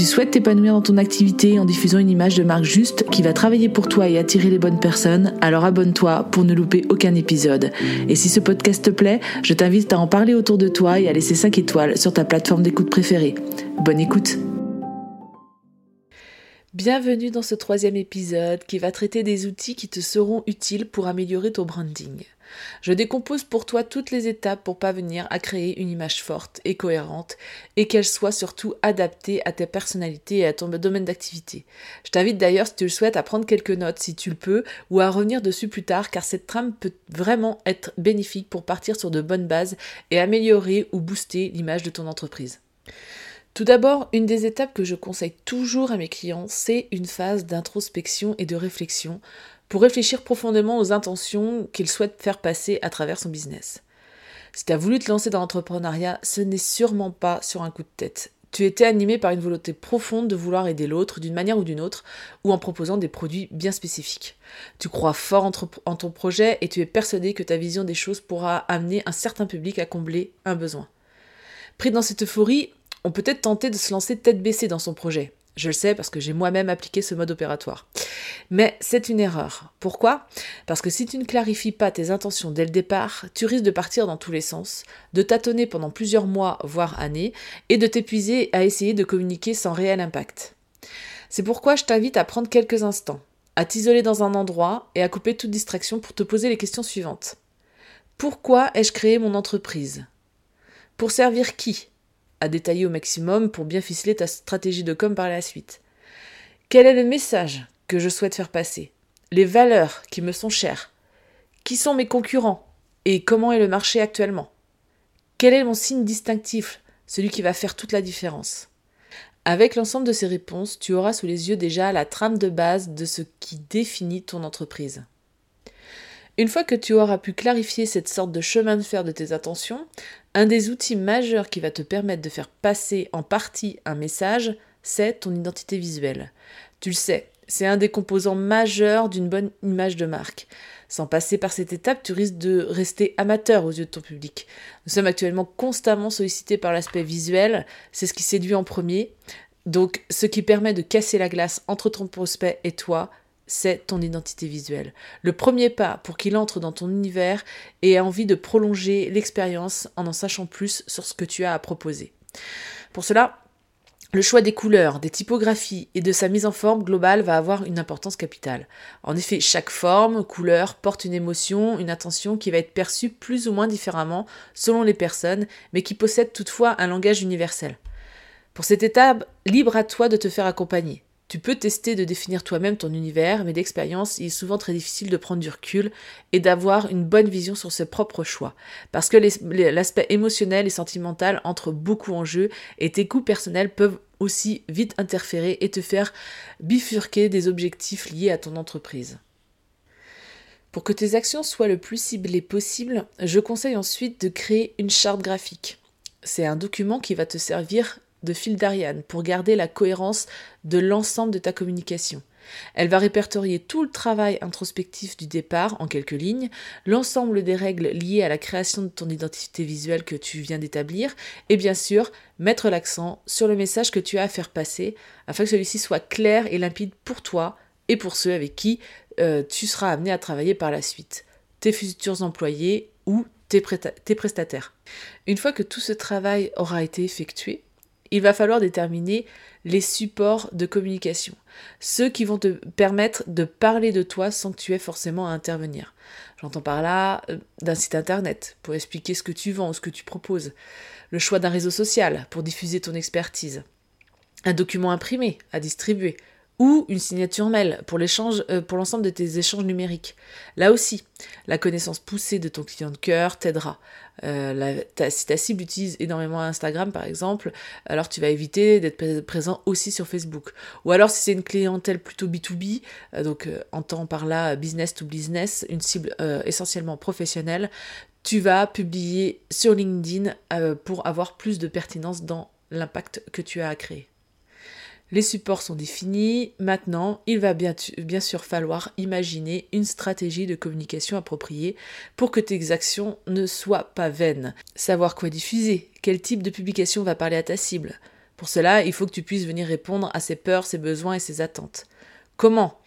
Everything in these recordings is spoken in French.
tu souhaites t'épanouir dans ton activité en diffusant une image de marque juste qui va travailler pour toi et attirer les bonnes personnes, alors abonne-toi pour ne louper aucun épisode. Et si ce podcast te plaît, je t'invite à en parler autour de toi et à laisser 5 étoiles sur ta plateforme d'écoute préférée. Bonne écoute Bienvenue dans ce troisième épisode qui va traiter des outils qui te seront utiles pour améliorer ton branding. Je décompose pour toi toutes les étapes pour parvenir à créer une image forte et cohérente et qu'elle soit surtout adaptée à ta personnalité et à ton domaine d'activité. Je t'invite d'ailleurs, si tu le souhaites, à prendre quelques notes si tu le peux ou à revenir dessus plus tard car cette trame peut vraiment être bénéfique pour partir sur de bonnes bases et améliorer ou booster l'image de ton entreprise. Tout d'abord, une des étapes que je conseille toujours à mes clients, c'est une phase d'introspection et de réflexion pour réfléchir profondément aux intentions qu'il souhaite faire passer à travers son business. Si tu as voulu te lancer dans l'entrepreneuriat, ce n'est sûrement pas sur un coup de tête. Tu étais animé par une volonté profonde de vouloir aider l'autre d'une manière ou d'une autre, ou en proposant des produits bien spécifiques. Tu crois fort en ton projet et tu es persuadé que ta vision des choses pourra amener un certain public à combler un besoin. Pris dans cette euphorie, on peut être tenté de se lancer tête baissée dans son projet. Je le sais parce que j'ai moi-même appliqué ce mode opératoire. Mais c'est une erreur. Pourquoi? Parce que si tu ne clarifies pas tes intentions dès le départ, tu risques de partir dans tous les sens, de tâtonner pendant plusieurs mois, voire années, et de t'épuiser à essayer de communiquer sans réel impact. C'est pourquoi je t'invite à prendre quelques instants, à t'isoler dans un endroit et à couper toute distraction pour te poser les questions suivantes. Pourquoi ai-je créé mon entreprise? Pour servir qui? À détailler au maximum pour bien ficeler ta stratégie de com par la suite. Quel est le message que je souhaite faire passer? Les valeurs qui me sont chères? Qui sont mes concurrents? Et comment est le marché actuellement? Quel est mon signe distinctif, celui qui va faire toute la différence? Avec l'ensemble de ces réponses, tu auras sous les yeux déjà la trame de base de ce qui définit ton entreprise. Une fois que tu auras pu clarifier cette sorte de chemin de fer de tes attentions, un des outils majeurs qui va te permettre de faire passer en partie un message, c'est ton identité visuelle. Tu le sais, c'est un des composants majeurs d'une bonne image de marque. Sans passer par cette étape, tu risques de rester amateur aux yeux de ton public. Nous sommes actuellement constamment sollicités par l'aspect visuel, c'est ce qui séduit en premier. Donc, ce qui permet de casser la glace entre ton prospect et toi, c'est ton identité visuelle. Le premier pas pour qu'il entre dans ton univers et ait envie de prolonger l'expérience en en sachant plus sur ce que tu as à proposer. Pour cela, le choix des couleurs, des typographies et de sa mise en forme globale va avoir une importance capitale. En effet, chaque forme, couleur porte une émotion, une attention qui va être perçue plus ou moins différemment selon les personnes, mais qui possède toutefois un langage universel. Pour cette étape, libre à toi de te faire accompagner. Tu peux tester de définir toi-même ton univers, mais d'expérience, il est souvent très difficile de prendre du recul et d'avoir une bonne vision sur ses propres choix. Parce que l'aspect émotionnel et sentimental entre beaucoup en jeu et tes goûts personnels peuvent aussi vite interférer et te faire bifurquer des objectifs liés à ton entreprise. Pour que tes actions soient le plus ciblées possible, je conseille ensuite de créer une charte graphique. C'est un document qui va te servir de fil d'Ariane pour garder la cohérence de l'ensemble de ta communication. Elle va répertorier tout le travail introspectif du départ en quelques lignes, l'ensemble des règles liées à la création de ton identité visuelle que tu viens d'établir, et bien sûr mettre l'accent sur le message que tu as à faire passer afin que celui-ci soit clair et limpide pour toi et pour ceux avec qui euh, tu seras amené à travailler par la suite, tes futurs employés ou tes prestataires. Une fois que tout ce travail aura été effectué, il va falloir déterminer les supports de communication, ceux qui vont te permettre de parler de toi sans que tu aies forcément à intervenir. J'entends par là euh, d'un site internet pour expliquer ce que tu vends ou ce que tu proposes, le choix d'un réseau social pour diffuser ton expertise, un document imprimé à distribuer, ou une signature mail euh, pour l'ensemble de tes échanges numériques. Là aussi, la connaissance poussée de ton client de cœur t'aidera. Euh, si ta cible utilise énormément Instagram, par exemple, alors tu vas éviter d'être présent aussi sur Facebook. Ou alors, si c'est une clientèle plutôt B2B, euh, donc en temps par là business to business, une cible essentiellement professionnelle, tu vas publier sur LinkedIn pour avoir plus de pertinence dans l'impact que tu as à créer. Les supports sont définis. Maintenant, il va bien, sûr falloir imaginer une stratégie de communication appropriée pour que tes actions ne soient pas vaines. Savoir quoi diffuser, quel type de publication va parler à ta cible. Pour cela, il faut que tu puisses venir répondre à ses peurs, ses besoins et ses attentes. Comment?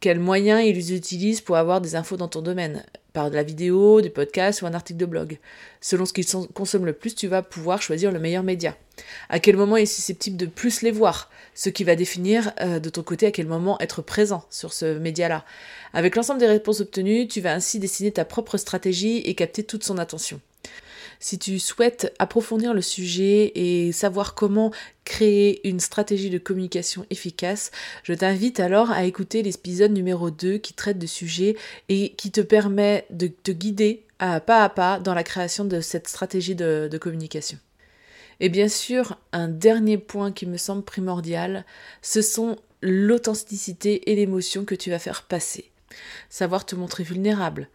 Quels moyens ils utilisent pour avoir des infos dans ton domaine Par de la vidéo, des podcasts ou un article de blog. Selon ce qu'ils consomment le plus, tu vas pouvoir choisir le meilleur média. À quel moment est susceptible de plus les voir? Ce qui va définir euh, de ton côté à quel moment être présent sur ce média-là. Avec l'ensemble des réponses obtenues, tu vas ainsi dessiner ta propre stratégie et capter toute son attention. Si tu souhaites approfondir le sujet et savoir comment créer une stratégie de communication efficace, je t'invite alors à écouter l'épisode numéro 2 qui traite de sujet et qui te permet de te guider à pas à pas dans la création de cette stratégie de, communication. Et bien sûr, un dernier point qui me semble primordial, ce sont l'authenticité et l'émotion que tu vas faire passer. Savoir te montrer vulnérable,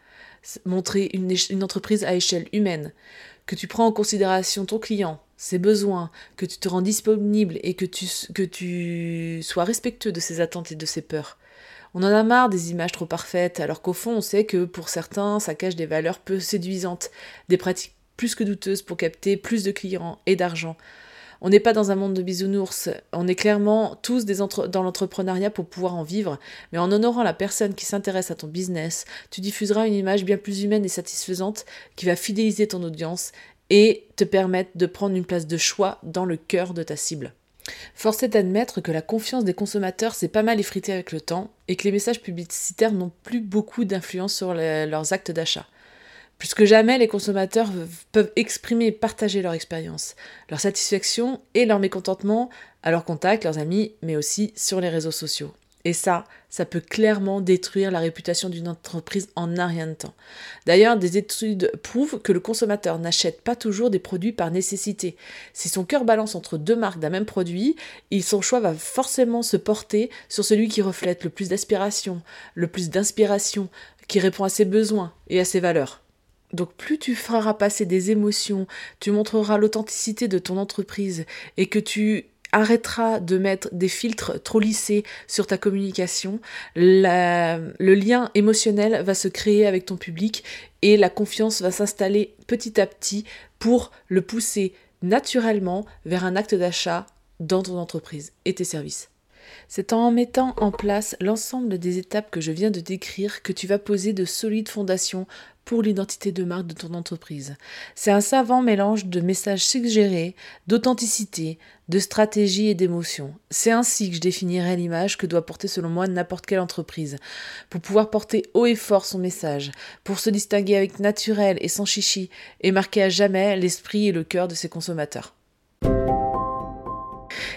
montrer une entreprise à échelle humaine, que tu prends en considération ton client, ses besoins, que tu te rends disponible et que tu, sois respectueux de ses attentes et de ses peurs. On en a marre des images trop parfaites, alors qu'au fond on sait que pour certains ça cache des valeurs peu séduisantes, des pratiques plus que douteuses pour capter plus de clients et d'argent. On n'est pas dans un monde de bisounours, on est clairement tous dans l'entrepreneuriat pour pouvoir en vivre, mais en honorant la personne qui s'intéresse à ton business, tu diffuseras une image bien plus humaine et satisfaisante qui va fidéliser ton audience et te permettre de prendre une place de choix dans le cœur de ta cible. Force est d'admettre que la confiance des consommateurs s'est pas mal effritée avec le temps et que les messages publicitaires n'ont plus beaucoup d'influence sur leurs actes d'achat. Plus que jamais, les consommateurs peuvent exprimer et partager leur expérience, leur satisfaction et leur mécontentement à leurs contacts, leurs amis, mais aussi sur les réseaux sociaux. Et ça, ça peut clairement détruire la réputation d'une entreprise en un rien de temps. D'ailleurs, des études prouvent que le consommateur n'achète pas toujours des produits par nécessité. Si son cœur balance entre deux marques d'un même produit, son choix va forcément se porter sur celui qui reflète le plus d'aspiration, le plus d'inspiration, qui répond à ses besoins et à ses valeurs. Donc plus tu feras passer des émotions, tu montreras l'authenticité de ton entreprise et que tu arrêteras de mettre des filtres trop lissés sur ta communication, le lien émotionnel va se créer avec ton public et la confiance va s'installer petit à petit pour le pousser naturellement vers un acte d'achat dans ton entreprise et tes services. C'est en mettant en place l'ensemble des étapes que je viens de décrire que tu vas poser de solides fondations pour l'identité de marque de ton entreprise. C'est un savant mélange de messages suggérés, d'authenticité, de stratégie et d'émotion. C'est ainsi que je définirai l'image que doit porter selon moi n'importe quelle entreprise, pour pouvoir porter haut et fort son message, pour se distinguer avec naturel et sans chichi, et marquer à jamais l'esprit et le cœur de ses consommateurs.